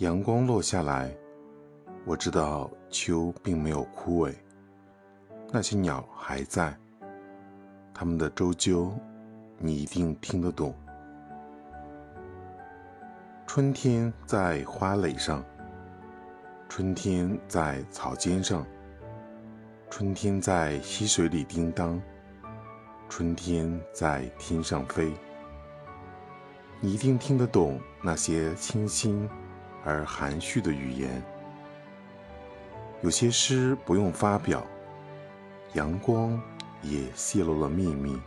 阳光落下来，我知道秋并没有枯萎，那些鸟还在，它们的周啾，你一定听得懂。春天在花蕾上，春天在草尖上，春天在溪水里叮当，春天在天上飞。你一定听得懂那些清新而含蓄的语言。有些诗不用发表，阳光也泄露了秘密。